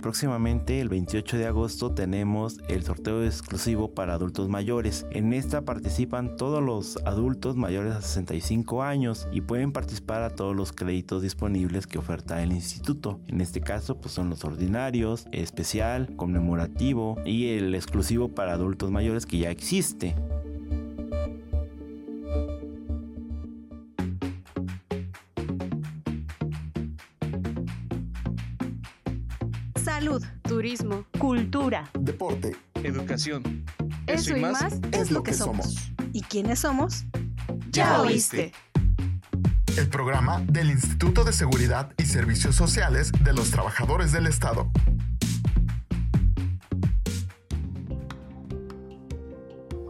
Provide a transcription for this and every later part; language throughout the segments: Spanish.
Próximamente, el 28 de agosto, tenemos el sorteo exclusivo para adultos mayores. En esta participan todos los adultos mayores a 65 años y pueden participar a todos los créditos disponibles que oferta el instituto. En este caso, pues son los ordinarios, especial, conmemorativo y el exclusivo para adultos mayores que ya existe. Cultura, deporte, educación. Eso, y más, es lo que somos. ¿Y quiénes somos? Ya oíste. El programa del Instituto de Seguridad y Servicios Sociales de los Trabajadores del Estado.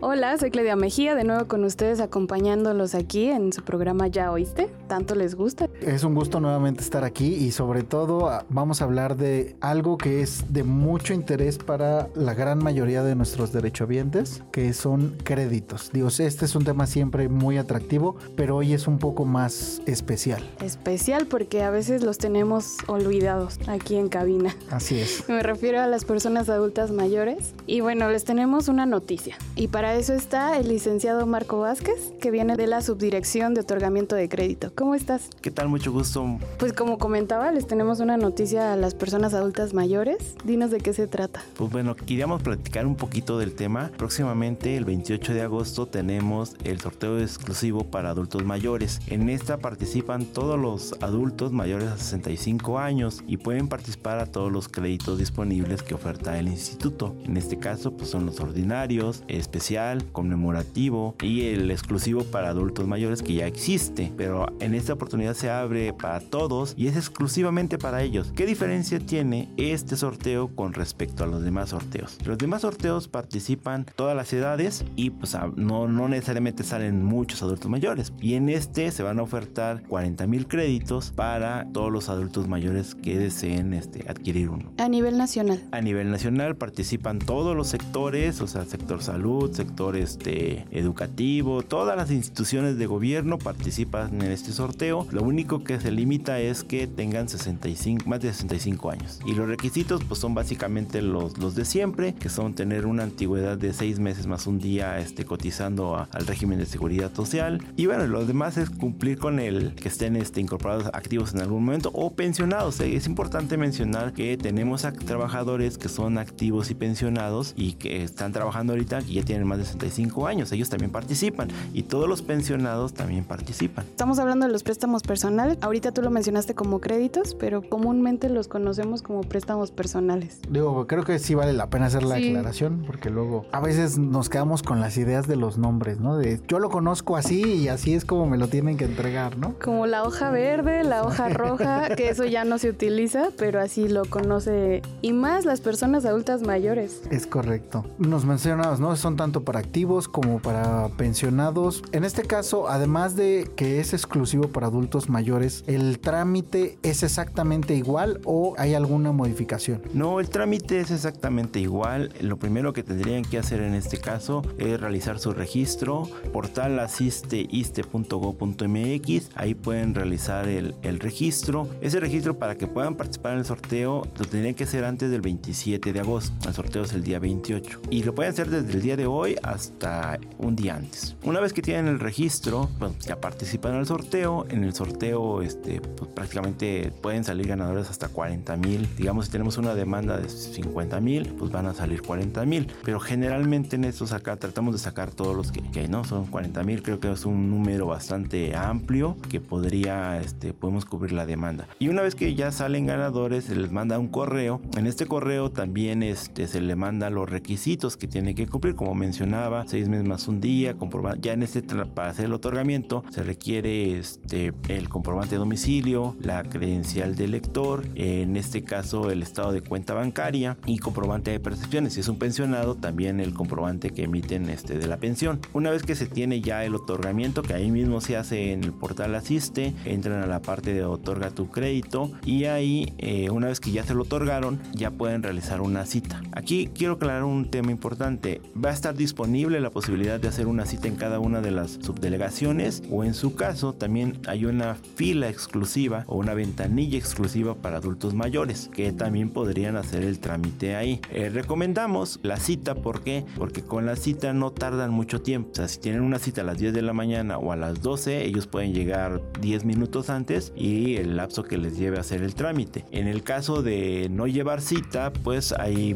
Hola, soy Claudia Mejía, de nuevo con ustedes acompañándolos aquí en su programa Ya Oíste. ¿Tanto les gusta? Es un gusto nuevamente estar aquí y sobre todo ah, vamos a hablar de algo que es de mucho interés para la gran mayoría de nuestros derechohabientes, que son créditos. Digo, este es un tema siempre muy atractivo, pero hoy es un poco más especial. Especial porque a veces los tenemos olvidados aquí en cabina. Así es. Me refiero a las personas adultas mayores. Y bueno, les tenemos una noticia. Y para eso está el licenciado Marco Vázquez, que viene de la Subdirección de Otorgamiento de Crédito. ¿Cómo estás? ¿Qué tal? Mucho gusto. Pues como comentaba, les tenemos una noticia a las personas adultas mayores. Dinos de qué se trata. Pues bueno, queríamos platicar un poquito del tema. Próximamente, el 28 de agosto, tenemos el sorteo exclusivo para adultos mayores. En esta participan todos los adultos mayores a 65 años y pueden participar a todos los créditos disponibles que oferta el instituto. En este caso, pues son los ordinarios, especiales conmemorativo y el exclusivo para adultos mayores que ya existe, pero en esta oportunidad se abre para todos y es exclusivamente para ellos. ¿Qué diferencia tiene este sorteo con respecto a los demás sorteos? Los demás sorteos participan todas las edades y pues no, no necesariamente salen muchos adultos mayores. Y en este se van a ofertar 40 mil créditos para todos los adultos mayores que deseen este, adquirir uno. A nivel nacional. A nivel nacional participan todos los sectores, o sea, sector salud, sector sector este, educativo, todas las instituciones de gobierno participan en este sorteo. Lo único que se limita es que tengan 65, más de 65 años. Y los requisitos pues son básicamente los, los de siempre, que son tener una antigüedad de 6 meses más un día este, cotizando al régimen de seguridad social. Y bueno, lo demás es cumplir con el que estén este, incorporados activos en algún momento o pensionados. Es importante mencionar que tenemos a trabajadores que son activos y pensionados y que están trabajando ahorita y ya tienen más de 65 años. Ellos también participan y todos los pensionados también participan. Estamos hablando de los préstamos personales. Ahorita tú lo mencionaste como créditos, pero comúnmente los conocemos como préstamos personales. Digo, creo que sí vale la pena hacer la aclaración porque luego a veces nos quedamos con las ideas de los nombres, ¿no? De yo lo conozco así y así es como me lo tienen que entregar, ¿no? Como la hoja verde, la hoja roja, que eso ya no se utiliza, pero así lo conoce y más las personas adultas mayores. Es correcto. Nos mencionabas, ¿no? Son tanto para activos como para pensionados. En este caso, además de que es exclusivo para adultos mayores, ¿el trámite es exactamente igual o hay alguna modificación? No, el trámite es exactamente igual. Lo primero que tendrían que hacer en este caso es realizar su registro. Portal asisteiste.go.mx. Ahí pueden realizar el, el registro. Ese registro para que puedan participar en el sorteo lo tendrían que hacer antes del 27 de agosto. El sorteo es el día 28. Y lo pueden hacer desde el día de hoy hasta un día antes. Una vez que tienen el registro, pues ya participan el sorteo. En el sorteo, este, pues prácticamente pueden salir ganadores hasta 40 mil. Digamos, si tenemos una demanda de 50 mil, pues van a salir 40 mil. Pero generalmente en estos acá tratamos de sacar todos los que, no son 40 mil. Creo que es un número bastante amplio que podría, este, podemos cubrir la demanda. Y una vez que ya salen ganadores, se les manda un correo. En este correo también este, se le manda los requisitos que tiene que cumplir, como mencioné seis meses más un día, comprobar ya en este para hacer el otorgamiento se requiere este el comprobante de domicilio, la credencial del lector, en este caso el estado de cuenta bancaria y comprobante de percepciones. Si es un pensionado, también el comprobante que emiten este de la pensión. Una vez que se tiene ya el otorgamiento, que ahí mismo se hace en el portal Asiste, entran a la parte de otorga tu crédito y ahí eh, una vez que ya se lo otorgaron, ya pueden realizar una cita. Aquí quiero aclarar un tema importante. Va a estar disponible la posibilidad de hacer una cita en cada una de las subdelegaciones o en su caso también hay una fila exclusiva o una ventanilla exclusiva para adultos mayores que también podrían hacer el trámite ahí. Eh, recomendamos la cita, ¿por? Porque con la cita no tardan mucho tiempo. O sea, si tienen una cita a las 10 de la mañana o a las 12, ellos pueden llegar 10 minutos antes y el lapso que les lleve a hacer el trámite. En el caso de no llevar cita, pues hay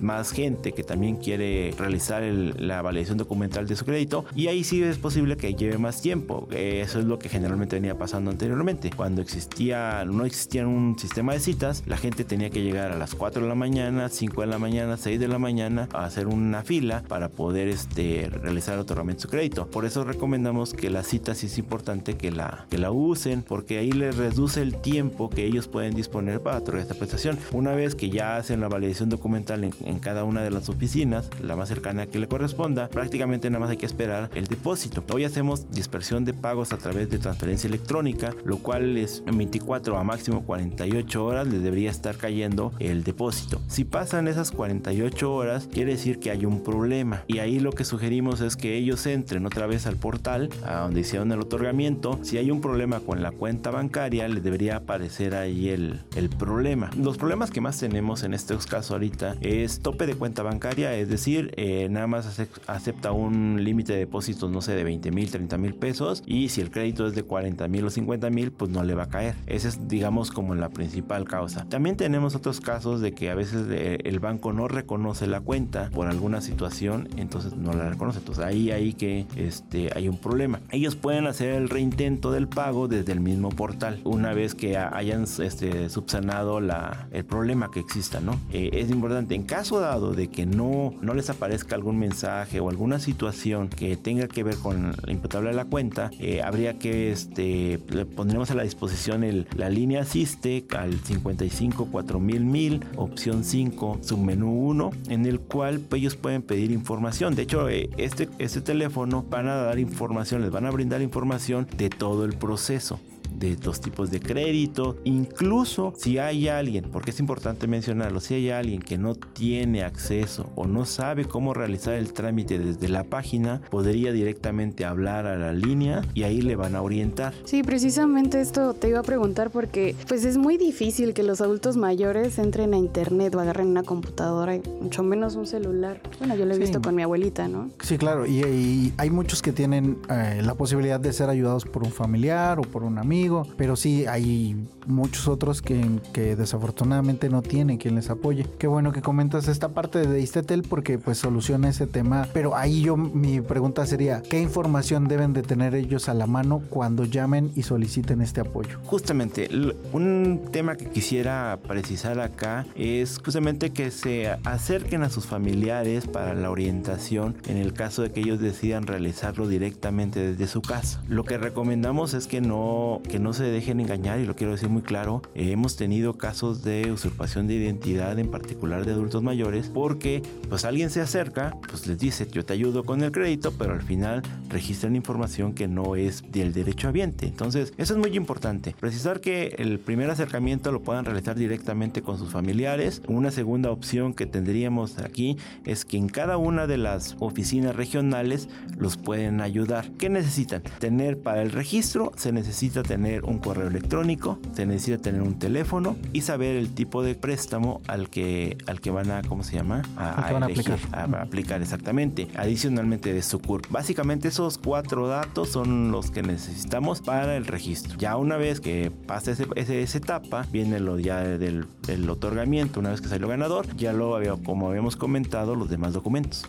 más gente que también quiere realizar la validación documental de su crédito y ahí sí es posible que lleve más tiempo. Eso es lo que generalmente venía pasando anteriormente. Cuando existía, no existía un sistema de citas, la gente tenía que llegar a las 4 de la mañana, 5 de la mañana, 6 de la mañana a hacer una fila para poder este, realizar el otorgamiento de su crédito. Por eso recomendamos que la cita sí es importante que la, que la usen porque ahí les reduce el tiempo que ellos pueden disponer para otorgar esta prestación. Una vez que ya hacen la validación documental en, en cada una de las oficinas, la más cercana que le corresponda, prácticamente nada más hay que esperar el depósito. Hoy hacemos dispersión de pagos a través de transferencia electrónica, lo cual es 24 a máximo 48 horas les debería estar cayendo el depósito. Si pasan esas 48 horas, quiere decir que hay un problema. Y ahí lo que sugerimos es que ellos entren otra vez al portal, a donde hicieron el otorgamiento. Si hay un problema con la cuenta bancaria, les debería aparecer ahí el, el problema. Los problemas que más tenemos en estos casos ahorita es tope de cuenta bancaria, es decir, eh, nada más acepta un límite de depósitos, no sé, de 20 mil, 30 mil pesos. Y si el crédito es de 40 mil o 50 mil, pues no le va a caer. Ese es, digamos, como la principal causa. También tenemos otros casos de que a veces eh, el banco no reconoce la cuenta por alguna situación, entonces no la reconoce. Entonces ahí hay que este, hay un problema. Ellos pueden hacer el reintento del pago desde el mismo portal una vez que hayan este, subsanado la, el problema que exista, ¿no? Eh, es importante, en caso dado de que no, no les aparezca algún mensaje o alguna situación que tenga que ver con la imputable de la cuenta, eh, habría que este, pondremos a la disposición el, la línea asiste al 55 4000 mil, opción 5, submenú 1, en el cual ellos pueden pedir información. De hecho, eh, este, este teléfono van a dar información, les van a brindar información de todo el proceso de los tipos de crédito, incluso si hay alguien, porque es importante mencionarlo, si hay alguien que no tiene acceso o no sabe cómo realizar el trámite desde la página, podría directamente hablar a la línea y ahí le van a orientar. Sí, precisamente esto te iba a preguntar porque pues es muy difícil que los adultos mayores entren a internet o agarren una computadora, mucho menos un celular. Bueno, yo lo he visto con mi abuelita, ¿no? Sí, claro, y, hay muchos que tienen eh, la posibilidad de ser ayudados por un familiar o por un amigo pero sí hay muchos otros que, que, desafortunadamente no tienen quien les apoye. Qué bueno que comentas esta parte de Istetel porque pues soluciona ese tema, pero ahí yo mi pregunta sería, ¿qué información deben de tener ellos a la mano cuando llamen y soliciten este apoyo? Justamente, un tema que quisiera precisar acá es justamente que se acerquen a sus familiares para la orientación en el caso de que ellos decidan realizarlo directamente desde su casa. Lo que recomendamos es que no, que no se dejen engañar y lo quiero decir muy claro, hemos tenido casos de usurpación de identidad en particular de adultos mayores porque pues alguien se acerca, pues les dice yo te ayudo con el crédito, pero al final registran información que no es del derecho habiente. Entonces eso es muy importante, precisar que el primer acercamiento lo puedan realizar directamente con sus familiares. Una segunda opción que tendríamos aquí es que en cada una de las oficinas regionales los pueden ayudar. ¿Qué necesitan? Tener para el registro se necesita tener tener un correo electrónico, se necesita tener un teléfono y saber el tipo de préstamo al que, al que van a, ¿cómo se llama? A, aplicar. A, aplicar exactamente. Adicionalmente de su CURP. Básicamente esos cuatro datos son los que necesitamos para el registro. Ya una vez que pasa ese, esa etapa, viene lo ya del, del otorgamiento, una vez que salió ganador, ya lo había, como habíamos comentado, los demás documentos.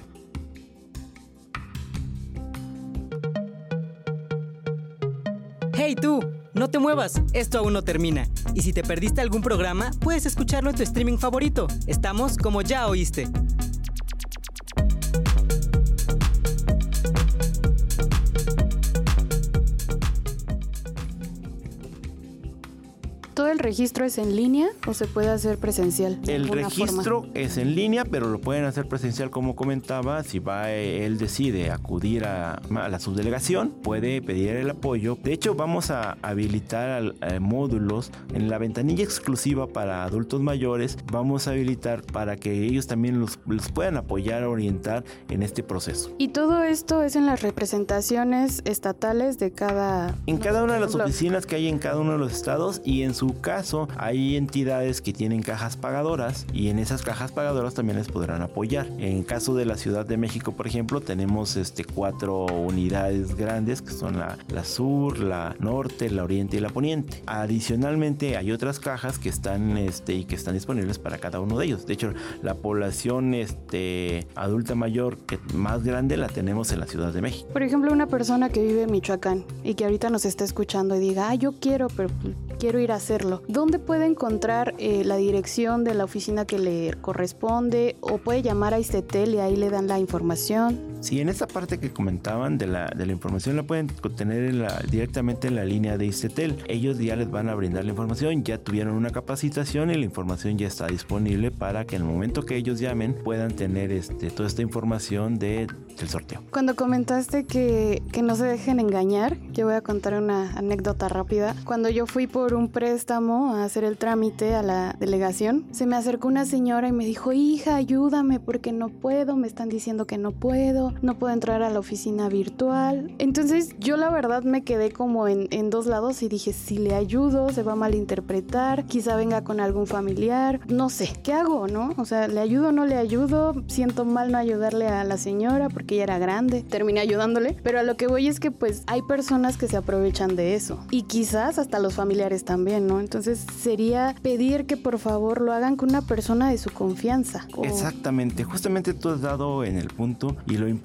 ¡Hey tú! No te muevas, esto aún no termina. Y si te perdiste algún programa, puedes escucharlo en tu streaming favorito. Estamos como ya oíste. Todo el registro es en línea o se puede hacer presencial? El registro es en línea, pero lo pueden hacer presencial como comentaba. Si va él decide acudir a, la subdelegación, puede pedir el apoyo. De hecho, vamos a habilitar eh, módulos en la ventanilla exclusiva para adultos mayores. Vamos a habilitar para que ellos también los, los puedan apoyar, orientar en este proceso. Y todo esto es en las representaciones estatales de cada... En cada una de las oficinas que hay en cada uno de los estados y en su caso hay entidades que tienen cajas pagadoras y en esas cajas pagadoras también les podrán apoyar. En caso de la Ciudad de México, por ejemplo, tenemos este cuatro unidades grandes que son la, la sur, la norte, la oriente y la poniente. Adicionalmente hay otras cajas que están este y que están disponibles para cada uno de ellos. De hecho, la población este adulta mayor que más grande la tenemos en la Ciudad de México. Por ejemplo, una persona que vive en Michoacán y que ahorita nos está escuchando y diga, ah, yo quiero, pero quiero ir a ¿Dónde puede encontrar eh, la dirección de la oficina que le corresponde o puede llamar a Istetel y ahí le dan la información? Sí, en esta parte que comentaban de la, de la información la pueden obtener directamente en la línea de Istetel. Ellos ya les van a brindar la información, ya tuvieron una capacitación y la información ya está disponible para que en el momento que ellos llamen puedan tener este, toda esta información de, del sorteo. Cuando comentaste que, que no se dejen engañar, yo voy a contar una anécdota rápida. Cuando yo fui por un préstamo a hacer el trámite a la delegación, se me acercó una señora y me dijo, hija, ayúdame porque no puedo, me están diciendo que no puedo, no puedo entrar a la oficina virtual. Entonces yo la verdad me quedé como en, en dos lados y dije, si le ayudo, se va a malinterpretar, quizá venga con algún familiar, no sé, ¿qué hago, no? O sea, ¿le ayudo o no le ayudo? Siento mal no ayudarle a la señora porque ella era grande, terminé ayudándole, pero a lo que voy es que pues hay personas que se aprovechan de eso y quizás hasta los familiares también, ¿no? Entonces sería pedir que por favor lo hagan con una persona de su confianza. Exactamente, justamente tú has dado en el punto y lo importante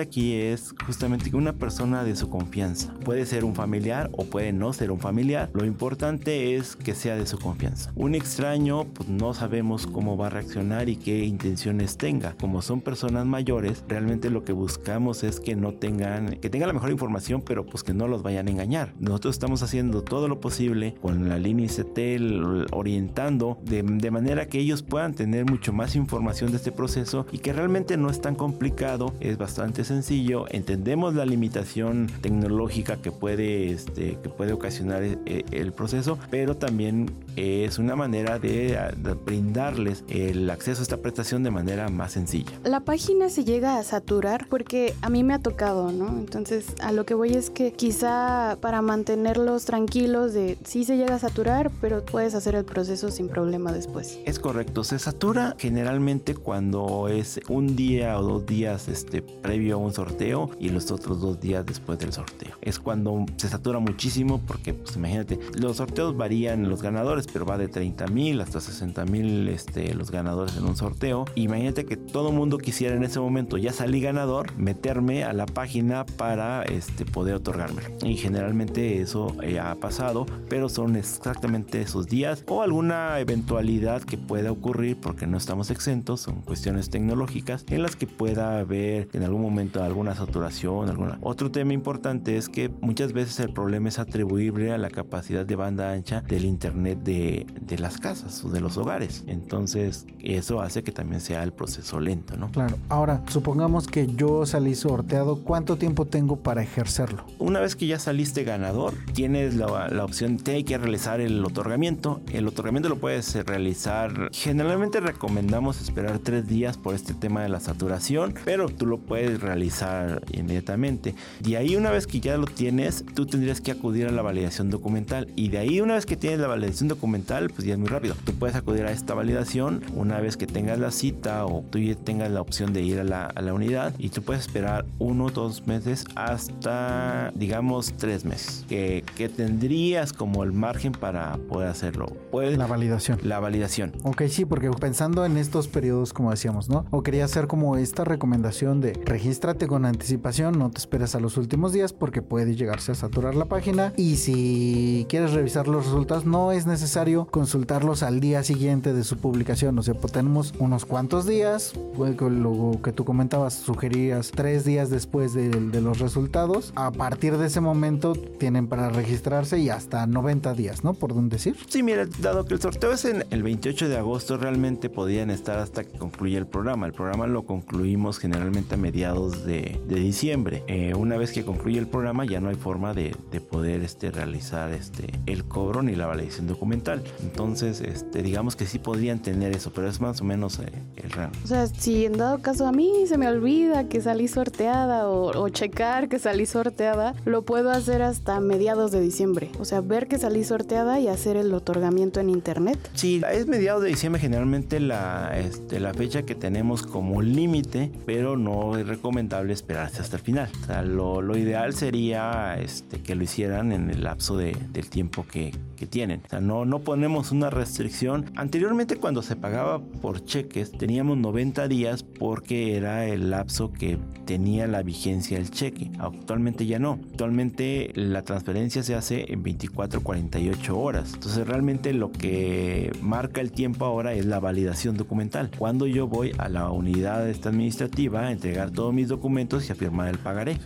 aquí es justamente que una persona de su confianza. Puede ser un familiar o puede no ser un familiar. Lo importante es que sea de su confianza. Un extraño, pues no sabemos cómo va a reaccionar y qué intenciones tenga. Como son personas mayores, realmente lo que buscamos es que no tengan, que tengan la mejor información, pero pues que no los vayan a engañar. Nosotros estamos haciendo todo lo posible con la línea ICT orientando de, manera que ellos puedan tener mucho más información de este proceso y que realmente no es tan complicado, es bastante sencillo, entendemos la limitación tecnológica que puede, este, que puede ocasionar eh, el proceso, pero también es una manera de, de, brindarles el acceso a esta prestación de manera más sencilla. La página se llega a saturar porque a mí me ha tocado, ¿no? Entonces a lo que voy es que quizá para mantenerlos tranquilos de sí se llega a saturar, pero puedes hacer el proceso sin problema después. Es correcto, se satura generalmente cuando es un día o dos días este, previo a un sorteo y los otros dos días después del sorteo. Es cuando se satura muchísimo porque, pues imagínate, los sorteos varían los ganadores, pero va de 30 mil hasta 60 mil este, los ganadores en un sorteo. Imagínate que todo mundo quisiera en ese momento, ya salí ganador, meterme a la página para este, poder otorgármelo. Y generalmente eso eh, ha pasado, pero son exactamente esos días o alguna eventualidad que pueda ocurrir porque no estamos exentos, son cuestiones tecnológicas en las que pueda haber en algún momento alguna saturación, alguna. Otro tema importante es que muchas veces el problema es atribuible a la capacidad de banda ancha del internet de, de las casas o de los hogares. Entonces, eso hace que también sea el proceso lento, ¿no? Claro. Ahora, supongamos que yo salí sorteado, ¿cuánto tiempo tengo para ejercerlo? Una vez que ya saliste ganador, tienes la, la opción, hay que realizar el otorgamiento. El otorgamiento lo puedes realizar. Generalmente recomendamos esperar tres días por este tema de la saturación, pero tú lo puedes realizar inmediatamente. De ahí una vez que ya lo tienes, tú tendrías que acudir a la validación documental. Y de ahí una vez que tienes la validación documental, pues ya es muy rápido. Tú puedes acudir a esta validación una vez que tengas la cita o tú ya tengas la opción de ir a la, a la unidad y tú puedes esperar uno o dos meses hasta, digamos, tres meses. Que, que tendrías como el margen para poder hacerlo. Puede, la validación. La validación. Ok, sí, porque pensando en estos periodos, como decíamos, ¿no? O quería hacer como esta recomendación de regístrate con anticipación, no te esperes a los últimos días porque puede llegarse a saturar la página y si quieres revisar los resultados no es necesario necesario consultarlos al día siguiente de su publicación. O sea, pues tenemos unos cuantos días, lo que tú comentabas, sugerías tres días después de, los resultados. A partir de ese momento tienen para registrarse y hasta 90 días, ¿no? Por dónde decir. Sí, mira, dado que el sorteo es en el 28 de agosto, realmente podían estar hasta que concluya el programa. El programa lo concluimos generalmente a mediados de, diciembre. Eh, una vez que concluye el programa ya no hay forma de, de, poder este, realizar este, el cobro ni la validación documental. Entonces, este, digamos que sí podrían tener eso, pero es más o menos eh, el rango. O sea, si en dado caso a mí se me olvida que salí sorteada o, o checar que salí sorteada, lo puedo hacer hasta mediados de diciembre. O sea, ver que salí sorteada y hacer el otorgamiento en internet. Sí, es mediados de diciembre generalmente la, este, la fecha que tenemos como límite, pero no es recomendable esperarse hasta el final. O sea, lo, lo ideal sería este, que lo hicieran en el lapso de, del tiempo que, que tienen. O sea, no, no ponemos una restricción. Anteriormente cuando se pagaba por cheques teníamos 90 días porque era el lapso que tenía la vigencia del cheque. Actualmente ya no. Actualmente la transferencia se hace en 24 48 horas. Entonces realmente lo que marca el tiempo ahora es la validación documental. Cuando yo voy a la unidad administrativa a entregar todos mis documentos y a firmar el pagaré.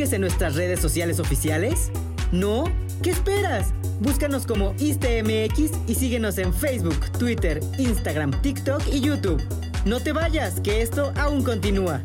Sigues en nuestras redes sociales oficiales? ¿No? ¿Qué esperas? Búscanos como ISTMX y síguenos en Facebook, Twitter, Instagram, TikTok y YouTube. No te vayas, que esto aún continúa.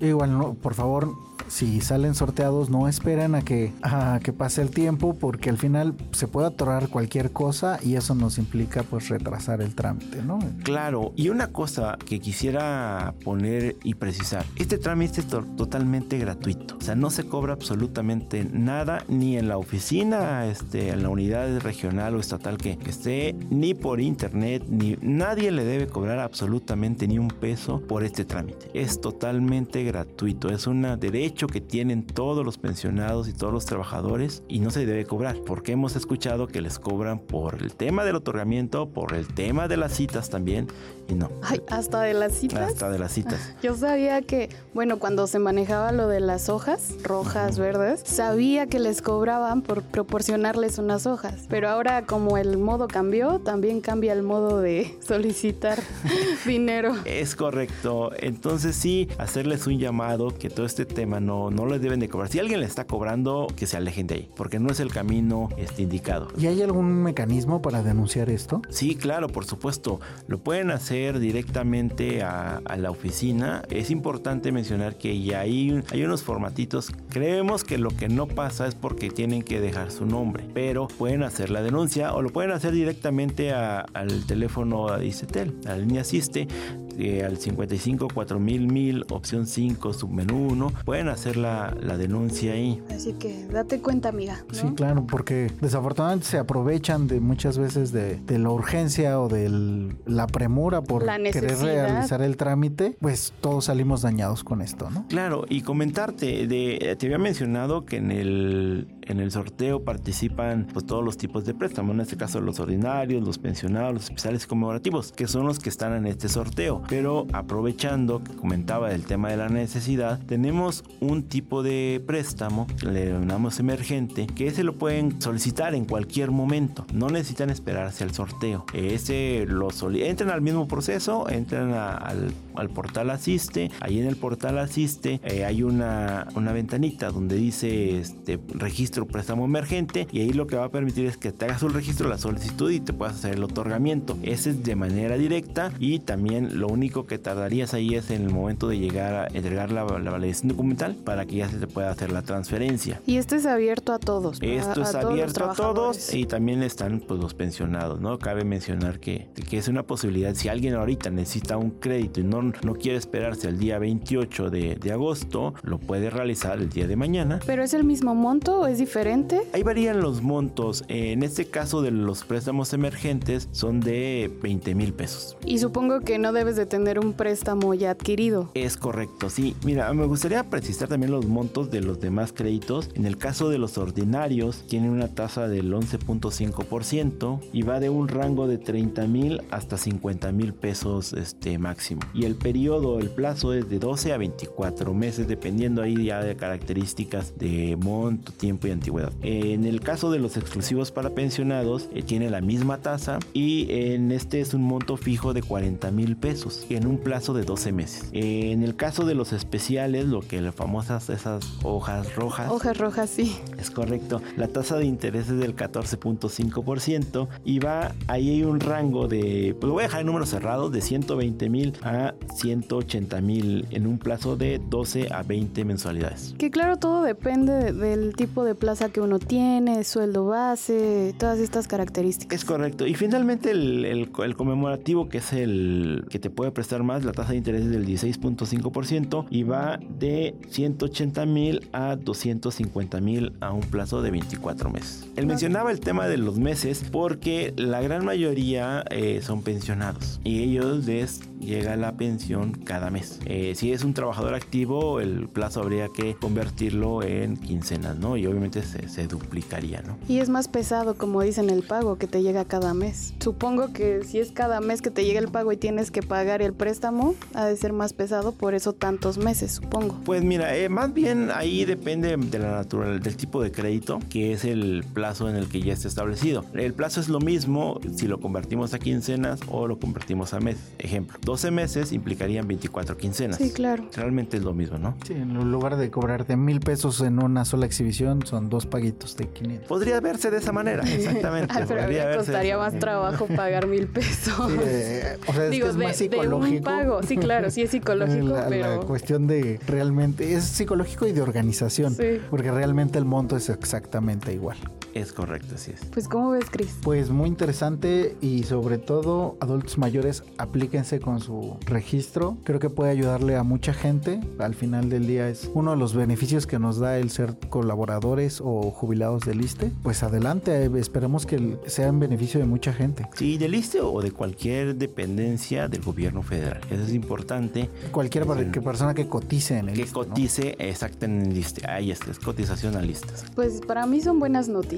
Igual, no, por favor, si salen sorteados no esperen a que, a que pase el tiempo porque al final se puede atorar cualquier cosa y eso nos implica pues retrasar el trámite, ¿no? Claro, y una cosa que quisiera poner y precisar, este trámite es to totalmente gratuito, o sea, no se cobra absolutamente nada ni en la oficina, este, en la unidad regional o estatal que, que esté, ni por internet, ni nadie le debe cobrar absolutamente ni un peso por este trámite. Es totalmente gratuito, es un derecho que tienen todos los pensionados y todos los trabajadores y no se debe cobrar, porque hemos escuchado que les cobran por el tema del otorgamiento, por el tema de las citas también, y no. Ay, hasta de las citas. Hasta de las citas. Yo sabía que, bueno, cuando se manejaba lo de las hojas, rojas, verdes, sabía que les cobraban por proporcionarles unas hojas, pero ahora como el modo cambió, también cambia el modo de solicitar dinero. Es correcto, entonces sí, hacerles un llamado que todo este tema no, no les deben de cobrar. Si alguien le está cobrando, que se alejen de ahí, porque no es el camino este, indicado. ¿Y hay algún mecanismo para denunciar esto? Sí, claro, por supuesto. Lo pueden hacer directamente a, a la oficina. Es importante mencionar que ya hay, hay unos formatitos. Creemos que lo que no pasa es porque tienen que dejar su nombre, pero pueden hacer la denuncia o lo pueden hacer directamente a, al teléfono de ICETEL, a la línea Asiste eh, al 55 4000 1000 opción 5 submenú 1 pueden hacer la, la, denuncia ahí así que date cuenta amiga ¿no? sí claro porque desafortunadamente se aprovechan de muchas veces de, de la urgencia o de la premura por querer realizar el trámite pues todos salimos dañados con esto no claro y comentarte de te había mencionado que en el en el sorteo participan pues, todos los tipos de préstamos, en este caso los ordinarios, los pensionados, los especiales conmemorativos, que son los que están en este sorteo. Pero aprovechando que comentaba del tema de la necesidad, tenemos un tipo de préstamo le denominamos emergente, que ese lo pueden solicitar en cualquier momento, no necesitan esperarse al sorteo. Ese lo entran al mismo proceso, entran al, portal Asiste, ahí en el portal Asiste eh, hay una, una ventanita donde dice este, registro préstamo emergente y ahí lo que va a permitir es que te hagas un registro, la solicitud y te puedas hacer el otorgamiento. Ese es de manera directa y también lo único que tardarías ahí es en el momento de llegar a entregar la, la validación documental para que ya se te pueda hacer la transferencia. Y esto es abierto a todos. Esto a, es a abierto todos a todos y también están pues los pensionados, ¿no? Cabe mencionar que, que es una posibilidad. Si alguien ahorita necesita un crédito y no, no quiere esperarse al día 28 de, de agosto, lo puede realizar el día de mañana. ¿Pero es el mismo monto o es diferente? Ahí varían los montos. En este caso de los préstamos emergentes son de 20 mil pesos. Y supongo que no debes de tener un préstamo ya adquirido. Es correcto, sí. Mira, me gustaría precisar también los montos de los demás créditos. En el caso de los ordinarios, tienen una tasa del 11.5% y va de un rango de 30 mil hasta 50 mil pesos este, máximo. Y el periodo, el plazo es de 12 a 24 meses, dependiendo ahí ya de características de monto, tiempo y antigüedad. En el caso de los exclusivos para pensionados, eh, tiene la misma tasa y en este es un monto fijo de 40 mil pesos en un plazo de 12 meses. En el caso de los especiales, lo que las famosas esas hojas rojas. Hojas rojas, sí. Es correcto. La tasa de interés es del 14.5% y va, ahí hay un rango de, pues voy a dejar el número cerrado, de 120 mil a 180 mil en un plazo de 12 a 20 mensualidades. Que claro, todo depende del tipo de plaza que uno tiene, sueldo base, todas estas características. Es correcto. Y finalmente el, el, el conmemorativo, que es el que te puede prestar más, la tasa de interés es del 16.5% y va de 180 mil a 250 mil a un plazo de 24 meses. Él mencionaba el tema de los meses porque la gran mayoría eh, son pensionados y ellos les llega la pensión cada mes. Eh, si es un trabajador activo, el plazo habría que convertirlo en quincenas, ¿no? Y obviamente se, se duplicaría, ¿no? Y es más pesado, como dicen, el pago que te llega cada mes. Supongo que si es cada mes que te llega el pago y tienes que pagar el préstamo, ha de ser más pesado, por eso tantos meses, supongo. Pues mira, eh, más bien ahí depende de la natural, del tipo de crédito, que es el plazo en el que ya está establecido. El plazo es lo mismo si lo convertimos a quincenas o lo convertimos a mes. Ejemplo, 12 meses implicarían 24 quincenas. Sí, claro. Realmente es lo mismo, ¿no? Sí, en lugar de cobrarte mil pesos en una sola exhibición, son dos paguitos de 500. Podría verse de esa manera, exactamente. Ah, pero a mí me costaría más trabajo pagar mil pesos. Sí, eh, o sea, es, Digo, que es de, más psicológico. De un pago. Sí, claro, sí es psicológico, la, pero... La cuestión de realmente, es psicológico y de organización. Sí. Porque realmente el monto es exactamente igual. Es correcto, así es. Pues, ¿cómo ves, Cris? Pues muy interesante y sobre todo, adultos mayores, aplíquense con su registro. Creo que puede ayudarle a mucha gente. Al final del día es uno de los beneficios que nos da el ser colaboradores o jubilados del ISTE. Pues adelante, esperemos que sea en beneficio de mucha gente. Sí, del ISTE o de cualquier dependencia del gobierno federal. Eso es importante. Cualquier que persona que cotice en el Que ISTE, cotice ¿no? exacto en el ISTE. Ahí está, es cotización al ISTE. Pues para mí son buenas noticias,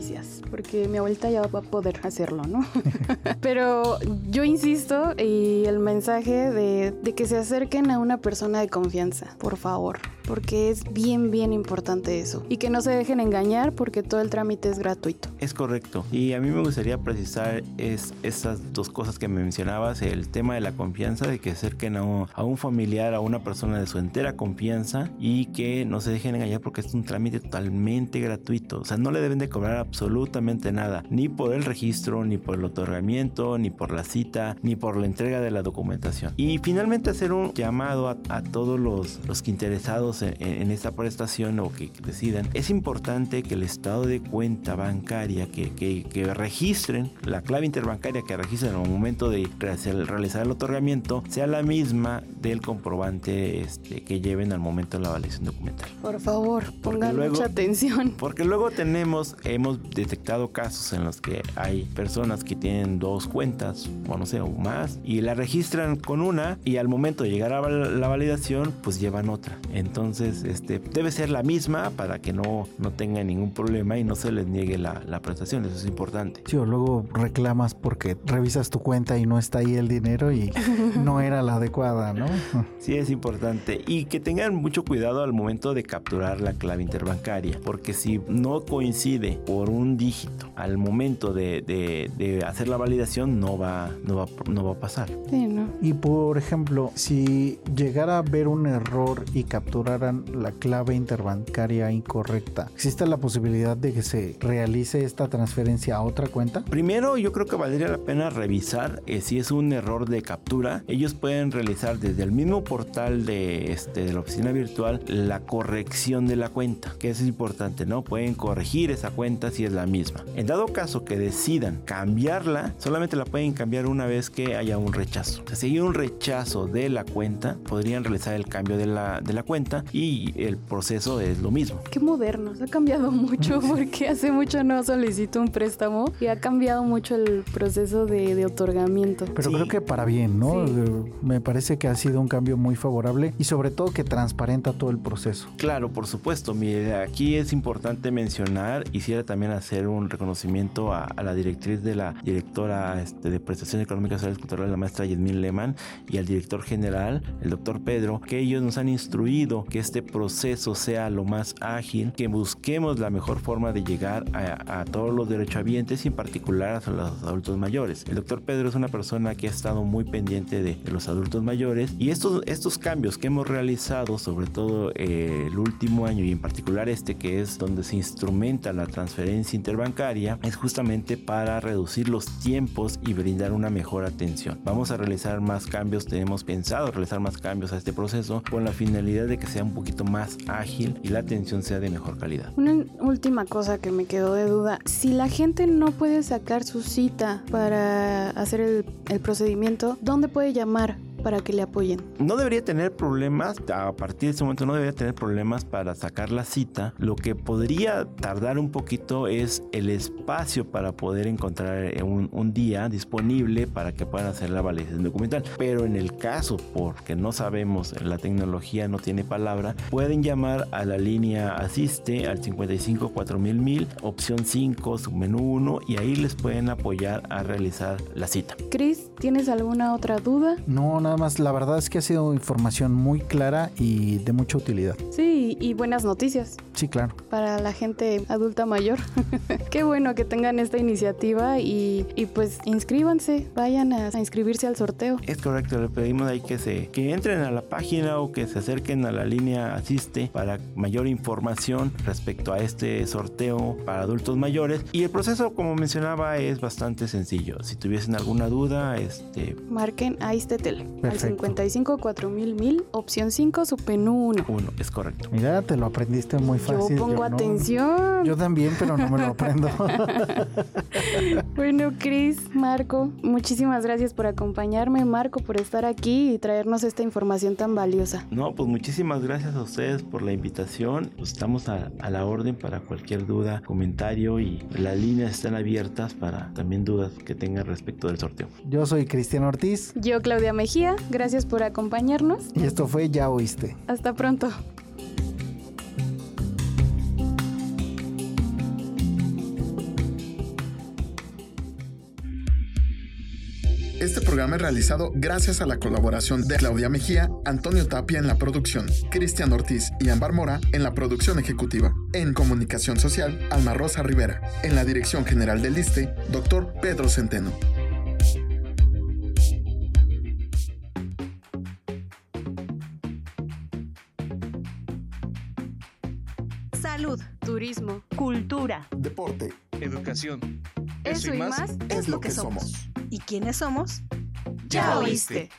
porque mi abuelita ya va a poder hacerlo, ¿no? Pero yo insisto y el mensaje de, de que se acerquen a una persona de confianza, por favor porque es bien, bien importante eso. Y que no se dejen engañar porque todo el trámite es gratuito. Es correcto. Y a mí me gustaría precisar es, esas dos cosas que me mencionabas, el tema de la confianza, de que acerquen a un, a un familiar, a una persona de su entera confianza y que no se dejen engañar porque es un trámite totalmente gratuito. O sea, no le deben de cobrar absolutamente nada, ni por el registro, ni por el otorgamiento, ni por la cita, ni por la entrega de la documentación. Y finalmente hacer un llamado a, a todos los, los que interesados en, en, esta prestación o que decidan, es importante que el estado de cuenta bancaria, que, que, que registren, la clave interbancaria que registren al momento de realizar el otorgamiento, sea la misma del comprobante este, que lleven al momento de la validación documental. Por favor, pongan luego, mucha atención. Porque luego tenemos, hemos detectado casos en los que hay personas que tienen dos cuentas, o no sé, o más, y la registran con una y al momento de llegar a la validación, pues llevan otra. Entonces, entonces, este, debe ser la misma para que no, no tenga ningún problema y no se les niegue la, la, prestación. Eso es importante. Sí, o luego reclamas porque revisas tu cuenta y no está ahí el dinero y no era la adecuada, ¿no? Sí, es importante. Y que tengan mucho cuidado al momento de capturar la clave interbancaria, porque si no coincide por un dígito al momento de, de, de hacer la validación, no va, no va, no va a pasar. Sí, ¿no? Y por ejemplo, si llegara a haber un error y capturar la clave interbancaria incorrecta, ¿existe la posibilidad de que se realice esta transferencia a otra cuenta? Primero, yo creo que valdría la pena revisar eh, si es un error de captura. Ellos pueden realizar desde el mismo portal de, este, de la oficina virtual la corrección de la cuenta, que es importante, ¿no? Pueden corregir esa cuenta si es la misma. En dado caso que decidan cambiarla, solamente la pueden cambiar una vez que haya un rechazo. O si hay un rechazo de la cuenta, podrían realizar el cambio de la, de la cuenta y el proceso es lo mismo. Qué moderno, ha cambiado mucho porque hace mucho no solicito un préstamo y ha cambiado mucho el proceso de, otorgamiento. Pero creo que para bien, ¿no? Me parece que ha sido un cambio muy favorable y sobre todo que transparenta todo el proceso. Claro, por supuesto. Mire, aquí es importante mencionar, quisiera también hacer un reconocimiento a, la directriz de la directora este, de Prestaciones Económicas Sociales Culturales, la maestra Yasmín Lehmann, y al director general, el doctor Pedro, que ellos nos han instruido que este proceso sea lo más ágil, que busquemos la mejor forma de llegar a, todos los derechohabientes y en particular a los adultos mayores. El doctor Pedro es una persona que ha estado muy pendiente de, los adultos mayores y estos, estos cambios que hemos realizado, sobre todo eh, el último año y en particular este que es donde se instrumenta la transferencia interbancaria, es justamente para reducir los tiempos y brindar una mejor atención. Vamos a realizar más cambios, tenemos pensado realizar más cambios a este proceso con la finalidad de que sea un poquito más ágil y la atención sea de mejor calidad. Una última cosa que me quedó de duda, si la gente no puede sacar su cita para hacer el, el procedimiento, ¿dónde puede llamar? Para que le apoyen. No debería tener problemas, a partir de ese momento no debería tener problemas para sacar la cita. Lo que podría tardar un poquito es el espacio para poder encontrar un, un día disponible para que puedan hacer la validación documental. Pero en el caso, porque no sabemos, la tecnología no tiene palabra, pueden llamar a la línea Asiste al 55 4000 opción 5, submenú 1 y ahí les pueden apoyar a realizar la cita. Chris, ¿tienes alguna otra duda? No, nada más, la verdad es que ha sido información muy clara y de mucha utilidad. Sí, y buenas noticias. Sí, claro. Para la gente adulta mayor. Qué bueno que tengan esta iniciativa y, pues inscríbanse, vayan a, inscribirse al sorteo. Es correcto, le pedimos ahí que se que entren a la página o que se acerquen a la línea Asiste para mayor información respecto a este sorteo para adultos mayores. Y el proceso, como mencionaba, es bastante sencillo. Si tuviesen alguna duda, este marquen a Tele. Al 55 4000 mil, opción 5, su penú 1. 1, es correcto. Mira, te lo aprendiste muy fácil. Yo pongo atención. Yo también, pero no me lo aprendo. bueno, Cris, Marco, muchísimas gracias por acompañarme, Marco, por estar aquí y traernos esta información tan valiosa. No, pues muchísimas gracias a ustedes por la invitación. Pues estamos a, a la orden para cualquier duda, comentario y las líneas están abiertas para también dudas que tengan respecto del sorteo. Yo soy Cristian Ortiz. Yo, Claudia Mejía, gracias por acompañarnos. Y esto fue Ya Oíste. Hasta pronto. Este programa es realizado gracias a la colaboración de Claudia Mejía, Antonio Tapia en la producción, Cristian Ortiz y Ambar Mora en la producción ejecutiva. En comunicación social, Alma Rosa Rivera. En la dirección general del ISTE, doctor Pedro Centeno. Cultura, deporte, educación. Eso, y más, es lo que somos. ¿Y quiénes somos? Ya oíste.